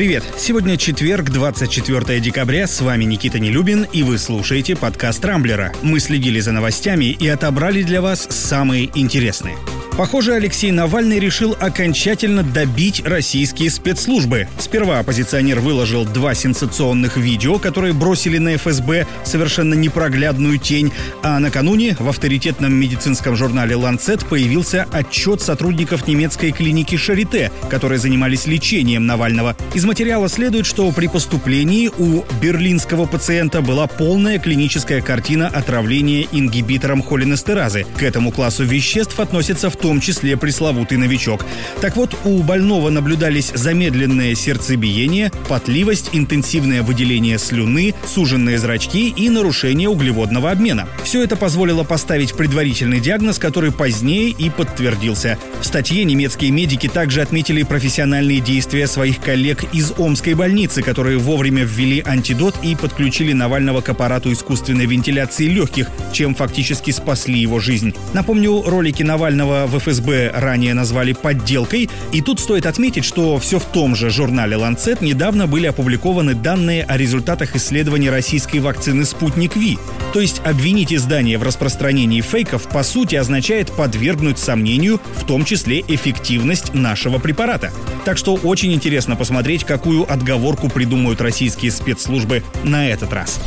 Привет! Сегодня четверг, 24 декабря. С вами Никита Нелюбин, и вы слушаете подкаст «Рамблера». Мы следили за новостями и отобрали для вас самые интересные. Похоже, Алексей Навальный решил окончательно добить российские спецслужбы. Сперва оппозиционер выложил два сенсационных видео, которые бросили на ФСБ совершенно непроглядную тень, а накануне в авторитетном медицинском журнале «Ланцет» появился отчет сотрудников немецкой клиники «Шарите», которые занимались лечением Навального. Из материала следует, что при поступлении у берлинского пациента была полная клиническая картина отравления ингибитором холинестеразы. К этому классу веществ относится в том числе пресловутый новичок. Так вот, у больного наблюдались замедленное сердцебиение, потливость, интенсивное выделение слюны, суженные зрачки и нарушение углеводного обмена. Все это позволило поставить предварительный диагноз, который позднее и подтвердился. В статье немецкие медики также отметили профессиональные действия своих коллег из Омской больницы, которые вовремя ввели антидот и подключили Навального к аппарату искусственной вентиляции легких, чем фактически спасли его жизнь. Напомню, ролики Навального в ФСБ ранее назвали подделкой. И тут стоит отметить, что все в том же журнале «Ланцет» недавно были опубликованы данные о результатах исследований российской вакцины «Спутник Ви». То есть обвинить издание в распространении фейков по сути означает подвергнуть сомнению в том числе эффективность нашего препарата. Так что очень интересно посмотреть, какую отговорку придумают российские спецслужбы на этот раз.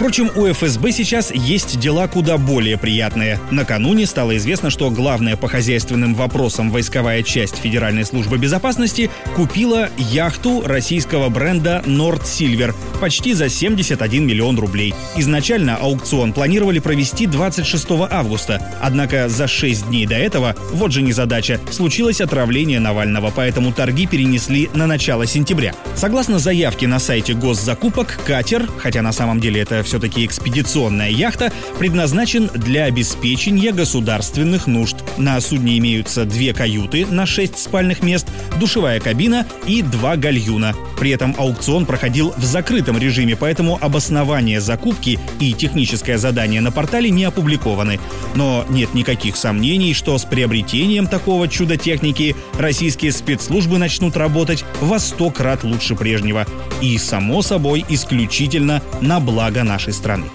Впрочем, у ФСБ сейчас есть дела куда более приятные. Накануне стало известно, что главная по хозяйственным вопросам войсковая часть Федеральной службы безопасности купила яхту российского бренда Nord Silver почти за 71 миллион рублей. Изначально аукцион планировали провести 26 августа, однако за 6 дней до этого, вот же незадача, случилось отравление Навального, поэтому торги перенесли на начало сентября. Согласно заявке на сайте госзакупок, катер, хотя на самом деле это все-таки экспедиционная яхта, предназначен для обеспечения государственных нужд. На судне имеются две каюты на шесть спальных мест, душевая кабина и два гальюна. При этом аукцион проходил в закрытом режиме, поэтому обоснование закупки и техническое задание на портале не опубликованы. Но нет никаких сомнений, что с приобретением такого чуда техники российские спецслужбы начнут работать во сто крат лучше прежнего. И, само собой, исключительно на благо нашей нашей страны.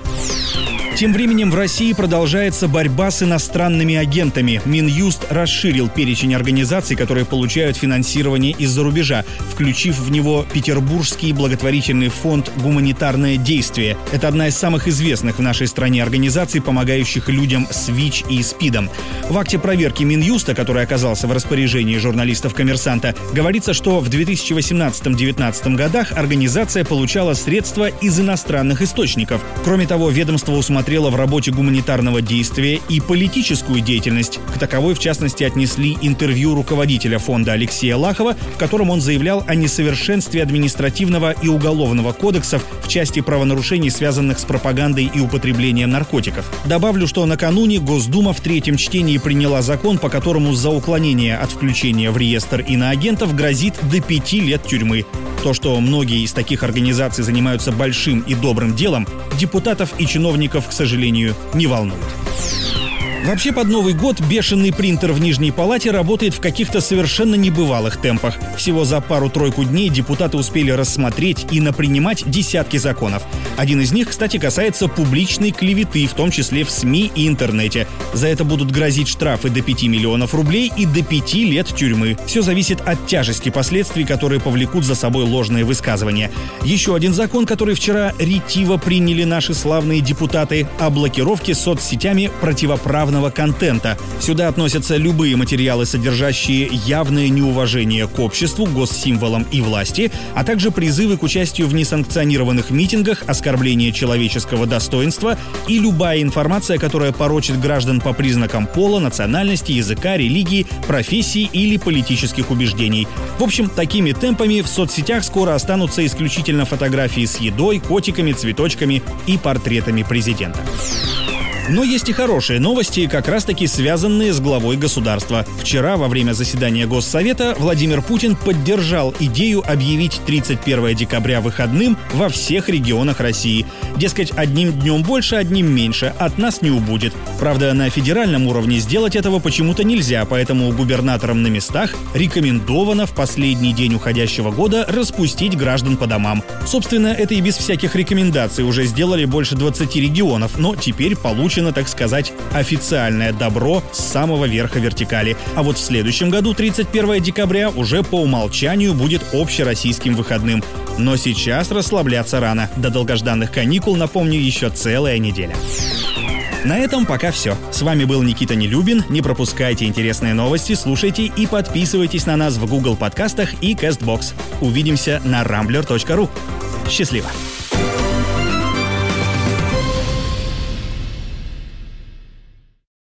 Тем временем в России продолжается борьба с иностранными агентами. Минюст расширил перечень организаций, которые получают финансирование из-за рубежа, включив в него Петербургский благотворительный фонд «Гуманитарное действие». Это одна из самых известных в нашей стране организаций, помогающих людям с ВИЧ и СПИДом. В акте проверки Минюста, который оказался в распоряжении журналистов «Коммерсанта», говорится, что в 2018-2019 годах организация получала средства из иностранных источников. Кроме того, ведомство усмотрело рассмотрела в работе гуманитарного действия и политическую деятельность. К таковой, в частности, отнесли интервью руководителя фонда Алексея Лахова, в котором он заявлял о несовершенстве административного и уголовного кодексов в части правонарушений, связанных с пропагандой и употреблением наркотиков. Добавлю, что накануне Госдума в третьем чтении приняла закон, по которому за уклонение от включения в реестр иноагентов грозит до пяти лет тюрьмы. То, что многие из таких организаций занимаются большим и добрым делом, депутатов и чиновников, к сожалению, не волнует. Вообще под Новый год бешеный принтер в Нижней Палате работает в каких-то совершенно небывалых темпах. Всего за пару-тройку дней депутаты успели рассмотреть и напринимать десятки законов. Один из них, кстати, касается публичной клеветы, в том числе в СМИ и интернете. За это будут грозить штрафы до 5 миллионов рублей и до 5 лет тюрьмы. Все зависит от тяжести последствий, которые повлекут за собой ложные высказывания. Еще один закон, который вчера ретиво приняли наши славные депутаты о блокировке соцсетями противоправных рекламного контента. Сюда относятся любые материалы, содержащие явное неуважение к обществу, госсимволам и власти, а также призывы к участию в несанкционированных митингах, оскорбление человеческого достоинства и любая информация, которая порочит граждан по признакам пола, национальности, языка, религии, профессии или политических убеждений. В общем, такими темпами в соцсетях скоро останутся исключительно фотографии с едой, котиками, цветочками и портретами президента. Но есть и хорошие новости, как раз-таки связанные с главой государства. Вчера во время заседания Госсовета Владимир Путин поддержал идею объявить 31 декабря выходным во всех регионах России. Дескать, одним днем больше, одним меньше, от нас не убудет. Правда, на федеральном уровне сделать этого почему-то нельзя, поэтому губернаторам на местах рекомендовано в последний день уходящего года распустить граждан по домам. Собственно, это и без всяких рекомендаций уже сделали больше 20 регионов, но теперь получено, так сказать, официальное добро с самого верха вертикали. А вот в следующем году, 31 декабря, уже по умолчанию будет общероссийским выходным. Но сейчас расслабляться рано. До долгожданных каникул, напомню, еще целая неделя. На этом пока все. С вами был Никита Нелюбин. Не пропускайте интересные новости, слушайте и подписывайтесь на нас в Google подкастах и CastBox. Увидимся на rambler.ru. Счастливо!